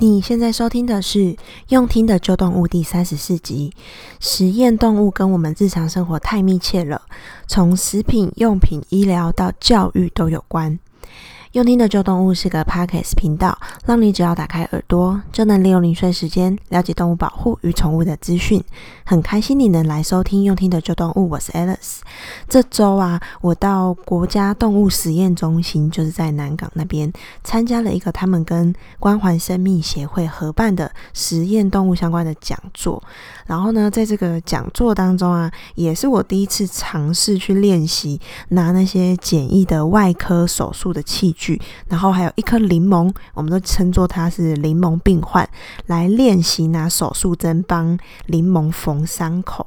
你现在收听的是《用听的旧动物》第三十四集。实验动物跟我们日常生活太密切了，从食品、用品、医疗到教育都有关。用听的旧动物是个 Podcast 频道，让你只要打开耳朵，就能利用零碎时间了解动物保护与宠物的资讯。很开心你能来收听用听的旧动物，我是 Alice。这周啊，我到国家动物实验中心，就是在南港那边，参加了一个他们跟关怀生命协会合办的实验动物相关的讲座。然后呢，在这个讲座当中啊，也是我第一次尝试去练习拿那些简易的外科手术的器具，然后还有一颗柠檬，我们都称作它是柠檬病患，来练习拿手术针帮柠檬缝伤口。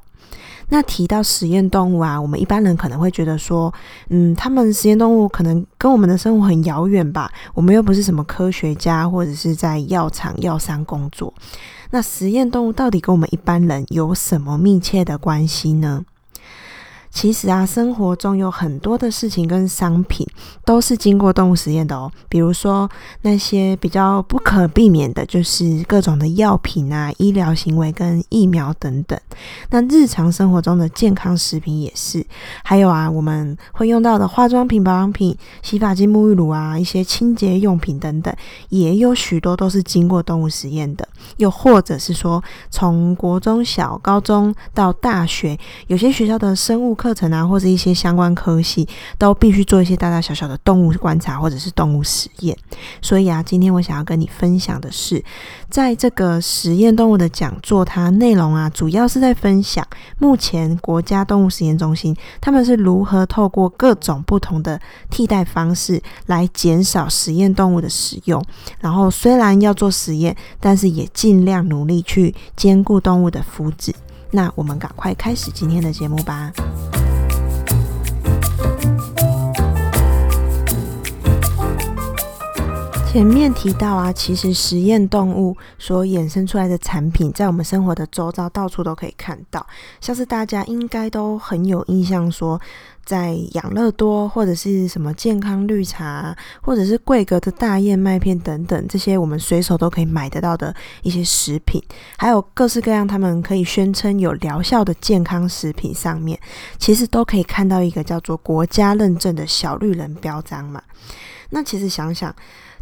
那提到实验动物啊，我们一般人可能会觉得说，嗯，他们实验动物可能跟我们的生活很遥远吧，我们又不是什么科学家，或者是在药厂、药商工作。那实验动物到底跟我们一般人有什么密切的关系呢？其实啊，生活中有很多的事情跟商品都是经过动物实验的哦。比如说那些比较不可避免的，就是各种的药品啊、医疗行为跟疫苗等等。那日常生活中的健康食品也是，还有啊，我们会用到的化妆品、保养品、洗发精、沐浴乳啊，一些清洁用品等等，也有许多都是经过动物实验的。又或者是说，从国中小、高中到大学，有些学校的生物课程啊，或者一些相关科系，都必须做一些大大小小的动物观察或者是动物实验。所以啊，今天我想要跟你分享的是，在这个实验动物的讲座，它内容啊，主要是在分享目前国家动物实验中心他们是如何透过各种不同的替代方式来减少实验动物的使用。然后虽然要做实验，但是也尽量努力去兼顾动物的福祉。那我们赶快开始今天的节目吧。前面提到啊，其实实验动物所衍生出来的产品，在我们生活的周遭到处都可以看到。像是大家应该都很有印象，说在养乐多或者是什么健康绿茶，或者是贵格的大燕麦片等等，这些我们随手都可以买得到的一些食品，还有各式各样他们可以宣称有疗效的健康食品上面，其实都可以看到一个叫做国家认证的小绿人标章嘛。那其实想想。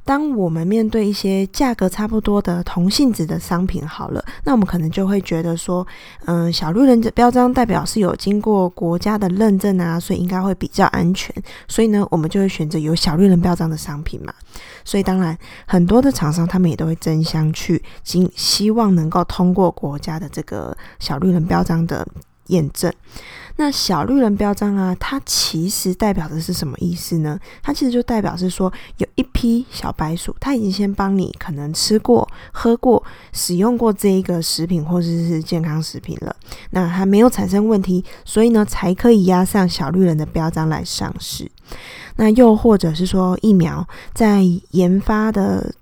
当我们面对一些价格差不多的同性质的商品，好了，那我们可能就会觉得说，嗯，小绿人的标章代表是有经过国家的认证啊，所以应该会比较安全，所以呢，我们就会选择有小绿人标章的商品嘛。所以当然，很多的厂商他们也都会争相去，经希望能够通过国家的这个小绿人标章的验证。那小绿人标章啊，它其实代表的是什么意思呢？它其实就代表是说，有一批小白鼠，它已经先帮你可能吃过、喝过、使用过这一个食品或者是健康食品了，那它没有产生问题，所以呢，才可以压上小绿人的标章来上市。那又或者是说，疫苗在研发的。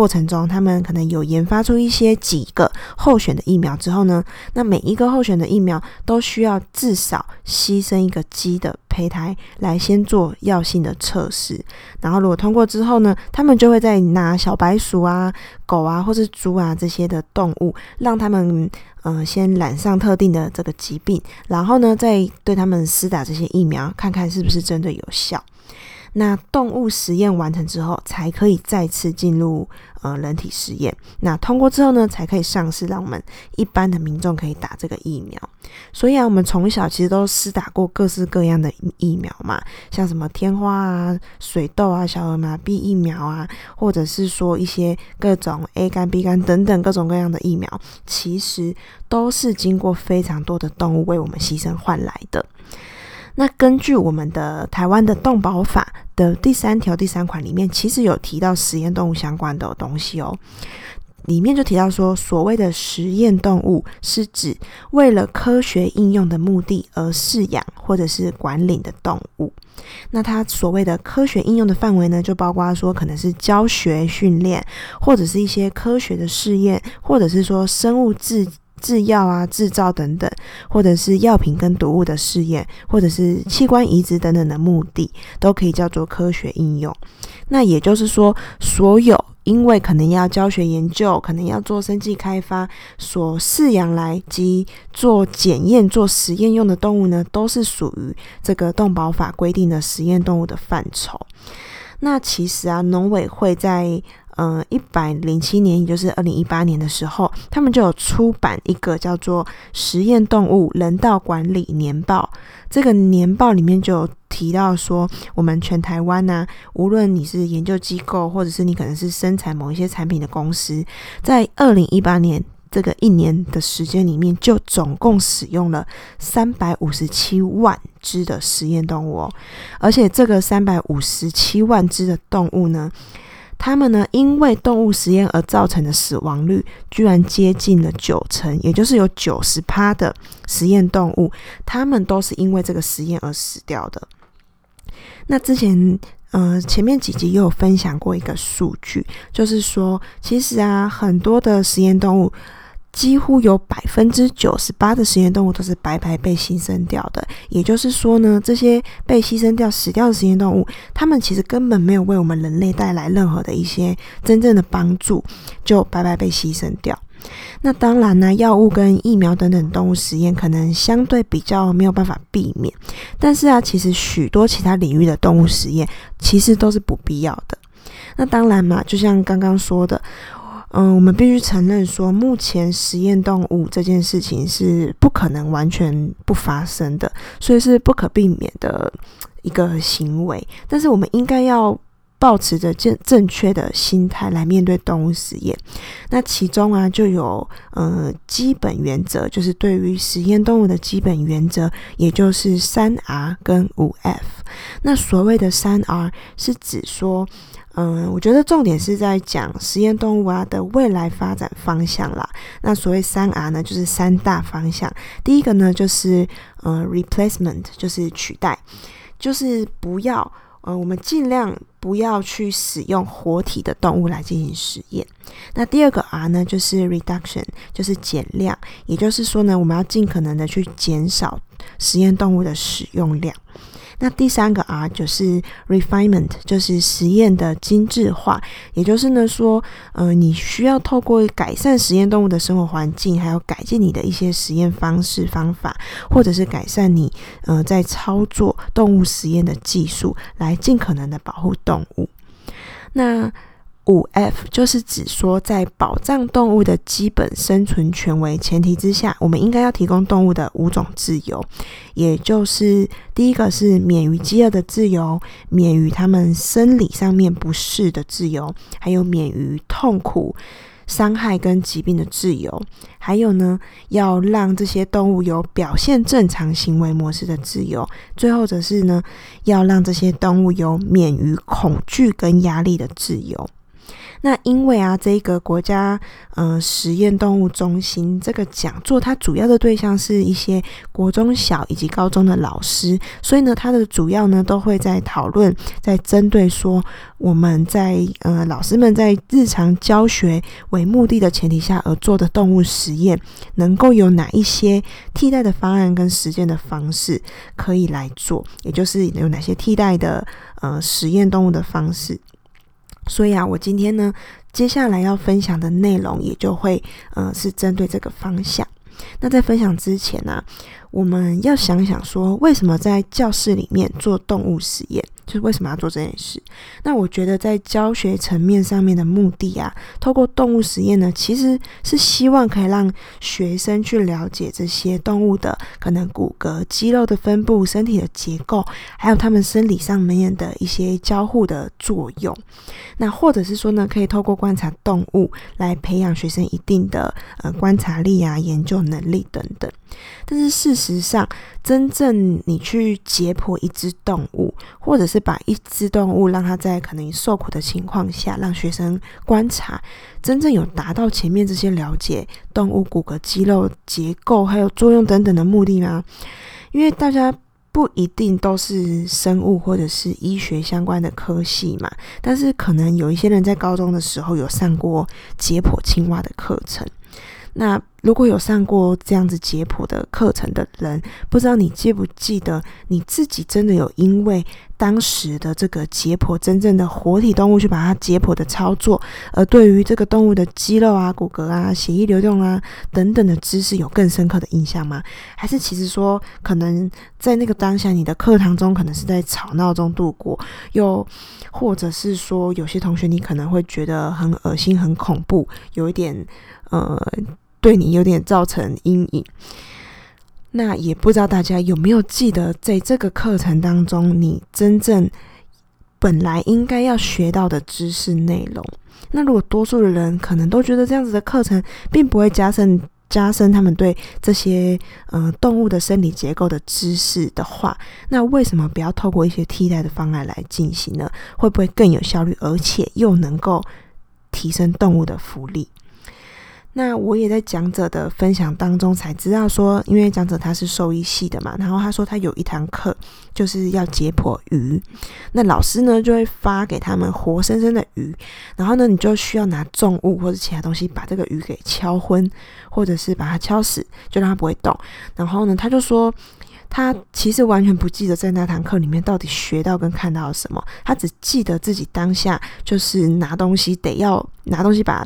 过程中，他们可能有研发出一些几个候选的疫苗之后呢，那每一个候选的疫苗都需要至少牺牲一个鸡的胚胎来先做药性的测试，然后如果通过之后呢，他们就会再拿小白鼠啊、狗啊或是猪啊这些的动物，让他们嗯、呃、先染上特定的这个疾病，然后呢再对他们施打这些疫苗，看看是不是真的有效。那动物实验完成之后，才可以再次进入呃人体实验。那通过之后呢，才可以上市，让我们一般的民众可以打这个疫苗。所以啊，我们从小其实都施打过各式各样的疫苗嘛，像什么天花啊、水痘啊、小儿麻痹疫苗啊，或者是说一些各种 A 肝、B 肝等等各种各样的疫苗，其实都是经过非常多的动物为我们牺牲换来的。那根据我们的台湾的动保法的第三条第三款里面，其实有提到实验动物相关的东西哦。里面就提到说，所谓的实验动物是指为了科学应用的目的而饲养或者是管理的动物。那它所谓的科学应用的范围呢，就包括说可能是教学训练，或者是一些科学的试验，或者是说生物制。制药啊、制造等等，或者是药品跟毒物的试验，或者是器官移植等等的目的，都可以叫做科学应用。那也就是说，所有因为可能要教学研究，可能要做生技开发，所饲养来及做检验、做实验用的动物呢，都是属于这个动保法规定的实验动物的范畴。那其实啊，农委会在嗯一百零七年，也就是二零一八年的时候，他们就有出版一个叫做《实验动物人道管理年报》。这个年报里面就有提到说，我们全台湾呢、无论你是研究机构，或者是你可能是生产某一些产品的公司，在二零一八年这个一年的时间里面，就总共使用了三百五十七万只的实验动物哦，而且这个三百五十七万只的动物呢。他们呢，因为动物实验而造成的死亡率，居然接近了九成，也就是有九十趴的实验动物，他们都是因为这个实验而死掉的。那之前，呃，前面几集也有分享过一个数据，就是说，其实啊，很多的实验动物。几乎有百分之九十八的实验动物都是白白被牺牲掉的，也就是说呢，这些被牺牲掉、死掉的实验动物，它们其实根本没有为我们人类带来任何的一些真正的帮助，就白白被牺牲掉。那当然呢，药物跟疫苗等等动物实验可能相对比较没有办法避免，但是啊，其实许多其他领域的动物实验其实都是不必要的。那当然嘛，就像刚刚说的。嗯，我们必须承认说，目前实验动物这件事情是不可能完全不发生的，所以是不可避免的一个行为。但是，我们应该要保持着正正确的心态来面对动物实验。那其中啊，就有呃基本原则，就是对于实验动物的基本原则，也就是三 R 跟五 F。那所谓的三 R 是指说。嗯，我觉得重点是在讲实验动物啊的未来发展方向啦。那所谓三 R 呢，就是三大方向。第一个呢，就是呃，replacement，就是取代，就是不要呃，我们尽量不要去使用活体的动物来进行实验。那第二个 R 呢，就是 reduction，就是减量，也就是说呢，我们要尽可能的去减少实验动物的使用量。那第三个 R 就是 refinement，就是实验的精致化，也就是呢说，呃，你需要透过改善实验动物的生活环境，还有改进你的一些实验方式方法，或者是改善你呃在操作动物实验的技术，来尽可能的保护动物。那五 F 就是指说，在保障动物的基本生存权为前提之下，我们应该要提供动物的五种自由，也就是第一个是免于饥饿的自由，免于他们生理上面不适的自由，还有免于痛苦、伤害跟疾病的自由，还有呢，要让这些动物有表现正常行为模式的自由，最后则是呢，要让这些动物有免于恐惧跟压力的自由。那因为啊，这个国家呃实验动物中心这个讲座，它主要的对象是一些国中小以及高中的老师，所以呢，它的主要呢都会在讨论，在针对说我们在呃老师们在日常教学为目的的前提下而做的动物实验，能够有哪一些替代的方案跟实践的方式可以来做，也就是有哪些替代的呃实验动物的方式。所以啊，我今天呢，接下来要分享的内容也就会，嗯，是针对这个方向。那在分享之前呢，我们要想想说，为什么在教室里面做动物实验？就是为什么要做这件事？那我觉得在教学层面上面的目的啊，透过动物实验呢，其实是希望可以让学生去了解这些动物的可能骨骼、肌肉的分布、身体的结构，还有它们生理上面的一些交互的作用。那或者是说呢，可以透过观察动物来培养学生一定的呃观察力啊、研究能力等等。但是事实上，真正你去解剖一只动物，或者是把一只动物让它在可能受苦的情况下，让学生观察，真正有达到前面这些了解动物骨骼、肌肉结构还有作用等等的目的吗？因为大家不一定都是生物或者是医学相关的科系嘛，但是可能有一些人在高中的时候有上过解剖青蛙的课程。那如果有上过这样子解剖的课程的人，不知道你记不记得你自己真的有因为当时的这个解剖真正的活体动物去把它解剖的操作，而对于这个动物的肌肉啊、骨骼啊、血液流动啊等等的知识有更深刻的印象吗？还是其实说可能在那个当下你的课堂中可能是在吵闹中度过，又或者是说有些同学你可能会觉得很恶心、很恐怖，有一点呃。对你有点造成阴影，那也不知道大家有没有记得，在这个课程当中，你真正本来应该要学到的知识内容。那如果多数的人可能都觉得这样子的课程并不会加深加深他们对这些呃动物的生理结构的知识的话，那为什么不要透过一些替代的方案来进行呢？会不会更有效率，而且又能够提升动物的福利？那我也在讲者的分享当中才知道说，因为讲者他是兽医系的嘛，然后他说他有一堂课就是要解剖鱼，那老师呢就会发给他们活生生的鱼，然后呢你就需要拿重物或者其他东西把这个鱼给敲昏，或者是把它敲死，就让它不会动。然后呢他就说他其实完全不记得在那堂课里面到底学到跟看到了什么，他只记得自己当下就是拿东西得要拿东西把。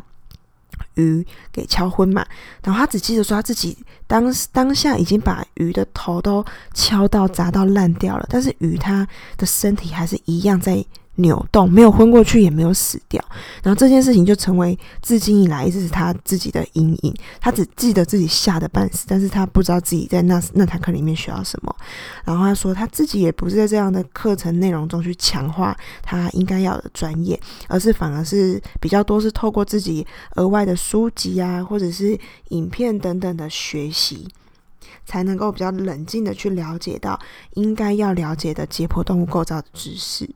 鱼给敲昏嘛，然后他只记得说他自己当当下已经把鱼的头都敲到砸到烂掉了，但是鱼它的身体还是一样在。扭动，没有昏过去，也没有死掉，然后这件事情就成为至今以来一直是他自己的阴影。他只记得自己吓得半死，但是他不知道自己在那那堂课里面学到什么。然后他说他自己也不是在这样的课程内容中去强化他应该要的专业，而是反而是比较多是透过自己额外的书籍啊，或者是影片等等的学习。才能够比较冷静的去了解到应该要了解的解剖动物构造的知识。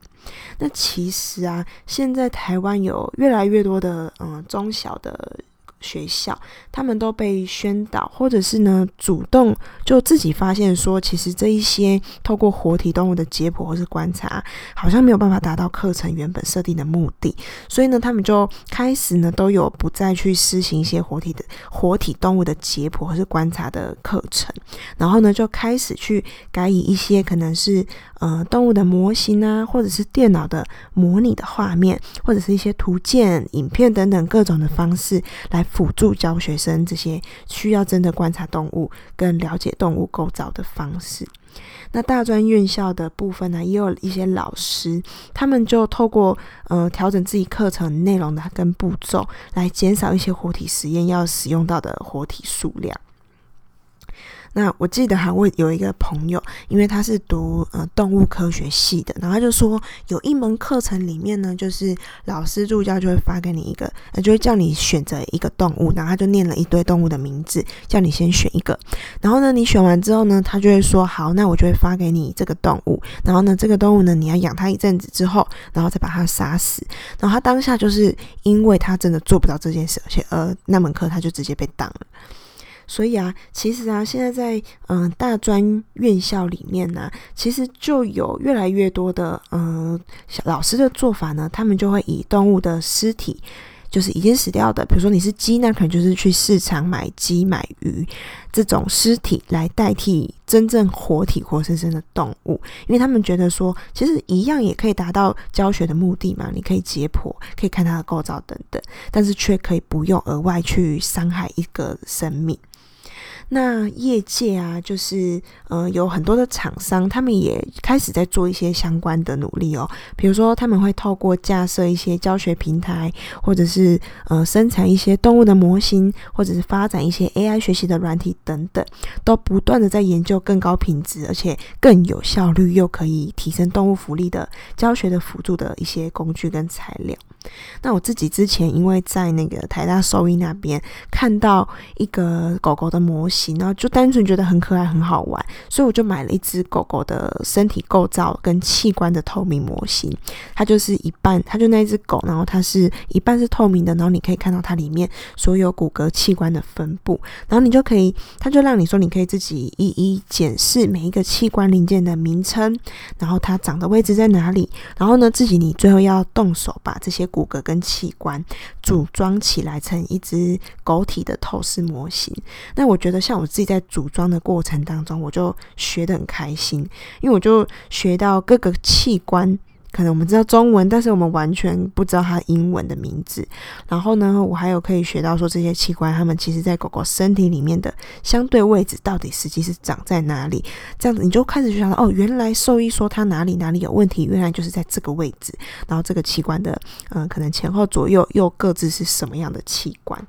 那其实啊，现在台湾有越来越多的嗯中小的。学校，他们都被宣导，或者是呢主动就自己发现说，其实这一些透过活体动物的解剖或是观察，好像没有办法达到课程原本设定的目的，所以呢，他们就开始呢都有不再去施行一些活体的活体动物的解剖或是观察的课程，然后呢就开始去改以一些可能是呃动物的模型啊，或者是电脑的模拟的画面，或者是一些图鉴、影片等等各种的方式来。辅助教学生这些需要真的观察动物跟了解动物构造的方式。那大专院校的部分呢，也有一些老师，他们就透过呃调整自己课程内容的跟步骤，来减少一些活体实验要使用到的活体数量。那我记得还会有一个朋友，因为他是读呃动物科学系的，然后他就说有一门课程里面呢，就是老师助教就会发给你一个，呃，就会叫你选择一个动物，然后他就念了一堆动物的名字，叫你先选一个，然后呢，你选完之后呢，他就会说好，那我就会发给你这个动物，然后呢，这个动物呢，你要养它一阵子之后，然后再把它杀死，然后他当下就是因为他真的做不到这件事，而且呃那门课他就直接被当了。所以啊，其实啊，现在在嗯、大专院校里面呢、其实就有越来越多的嗯、呃、老师的做法呢，他们就会以动物的尸体，就是已经死掉的，比如说你是鸡，那可能就是去市场买鸡买鱼这种尸体来代替真正活体活生生的动物，因为他们觉得说，其实一样也可以达到教学的目的嘛，你可以解剖，可以看它的构造等等，但是却可以不用额外去伤害一个生命。那业界啊，就是呃有很多的厂商，他们也开始在做一些相关的努力哦。比如说，他们会透过架设一些教学平台，或者是呃生产一些动物的模型，或者是发展一些 AI 学习的软体等等，都不断的在研究更高品质，而且更有效率，又可以提升动物福利的教学的辅助的一些工具跟材料。那我自己之前因为在那个台大兽医那边看到一个狗狗的模型，然后就单纯觉得很可爱很好玩，所以我就买了一只狗狗的身体构造跟器官的透明模型。它就是一半，它就那一只狗，然后它是一半是透明的，然后你可以看到它里面所有骨骼器官的分布，然后你就可以，它就让你说你可以自己一一检视每一个器官零件的名称，然后它长的位置在哪里，然后呢自己你最后要动手把这些。骨骼跟器官组装起来成一只狗体的透视模型。那我觉得像我自己在组装的过程当中，我就学得很开心，因为我就学到各个器官。可能我们知道中文，但是我们完全不知道它英文的名字。然后呢，我还有可以学到说这些器官，它们其实在狗狗身体里面的相对位置到底实际是长在哪里？这样子你就开始就想到，哦，原来兽医说它哪里哪里有问题，原来就是在这个位置。然后这个器官的，嗯、可能前后左右又各自是什么样的器官？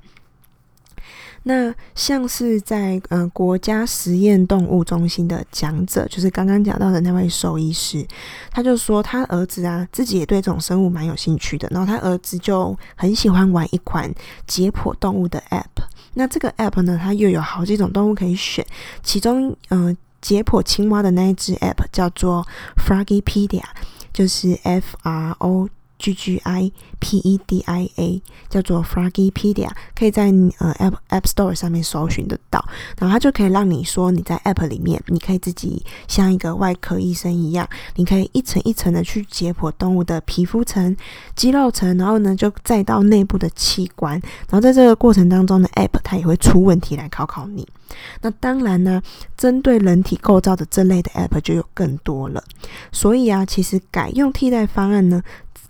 那像是在嗯、呃、国家实验动物中心的讲者，就是刚刚讲到的那位兽医师，他就说他儿子啊自己也对这种生物蛮有兴趣的，然后他儿子就很喜欢玩一款解剖动物的 App。那这个 App 呢，它又有好几种动物可以选，其中嗯、呃、解剖青蛙的那一只 App 叫做 Froggypedia，就是 F R O。G G I P E D I A 叫做 Froggypedia，可以在呃 App App Store 上面搜寻得到。然后它就可以让你说你在 App 里面，你可以自己像一个外科医生一样，你可以一层一层的去解剖动物的皮肤层、肌肉层，然后呢就再到内部的器官。然后在这个过程当中的 App 它也会出问题来考考你。那当然呢，针对人体构造的这类的 App 就有更多了。所以啊，其实改用替代方案呢。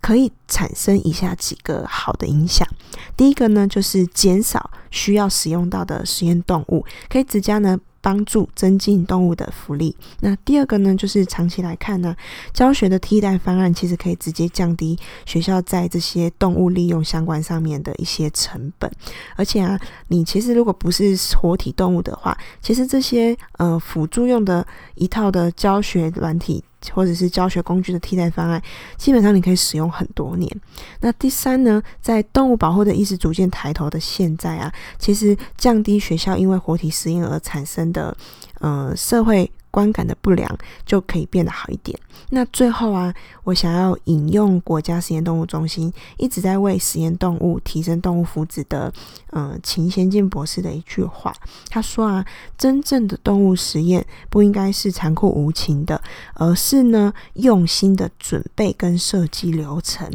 可以产生以下几个好的影响。第一个呢，就是减少需要使用到的实验动物，可以直接呢帮助增进动物的福利。那第二个呢，就是长期来看呢，教学的替代方案其实可以直接降低学校在这些动物利用相关上面的一些成本。而且啊，你其实如果不是活体动物的话，其实这些呃辅助用的一套的教学软体。或者是教学工具的替代方案，基本上你可以使用很多年。那第三呢，在动物保护的意识逐渐抬头的现在啊，其实降低学校因为活体实验而产生的，呃，社会。观感的不良就可以变得好一点。那最后啊，我想要引用国家实验动物中心一直在为实验动物提升动物福祉的，嗯、秦贤进博士的一句话。他说啊，真正的动物实验不应该是残酷无情的，而是呢用心的准备跟设计流程，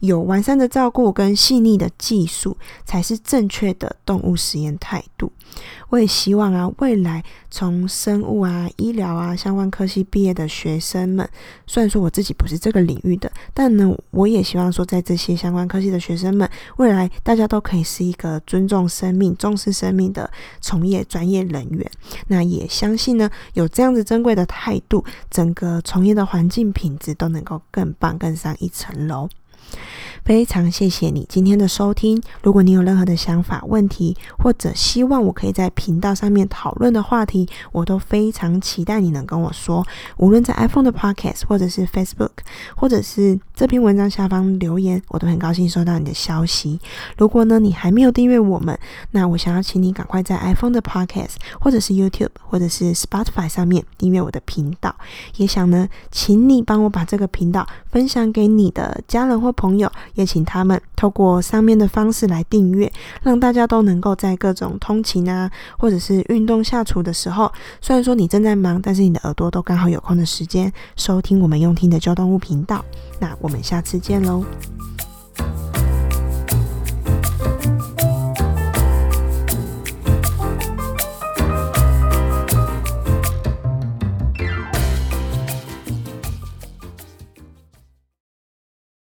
有完善的照顾跟细腻的技术，才是正确的动物实验态度。我也希望啊，未来从生物啊、医疗啊相关科系毕业的学生们，虽然说我自己不是这个领域的，但呢，我也希望说，在这些相关科系的学生们，未来大家都可以是一个尊重生命、重视生命的从业专业人员。那也相信呢，有这样子珍贵的态度，整个从业的环境品质都能够更棒、更上一层楼。非常谢谢你今天的收听。如果你有任何的想法、问题，或者希望我可以在频道上面讨论的话题，我都非常期待你能跟我说。无论在 iPhone 的 Podcast，或者是 Facebook，或者是这篇文章下方留言，我都很高兴收到你的消息。如果呢，你还没有订阅我们，那我想要请你赶快在 iPhone 的 Podcast，或者是 YouTube，或者是 Spotify 上面订阅我的频道。也想呢，请你帮我把这个频道分享给你的家人或朋友。也请他们透过上面的方式来订阅，让大家都能够在各种通勤啊，或者是运动下厨的时候，虽然说你正在忙，但是你的耳朵都刚好有空的时间收听我们用听的旧动物频道。那我我们下次见喽。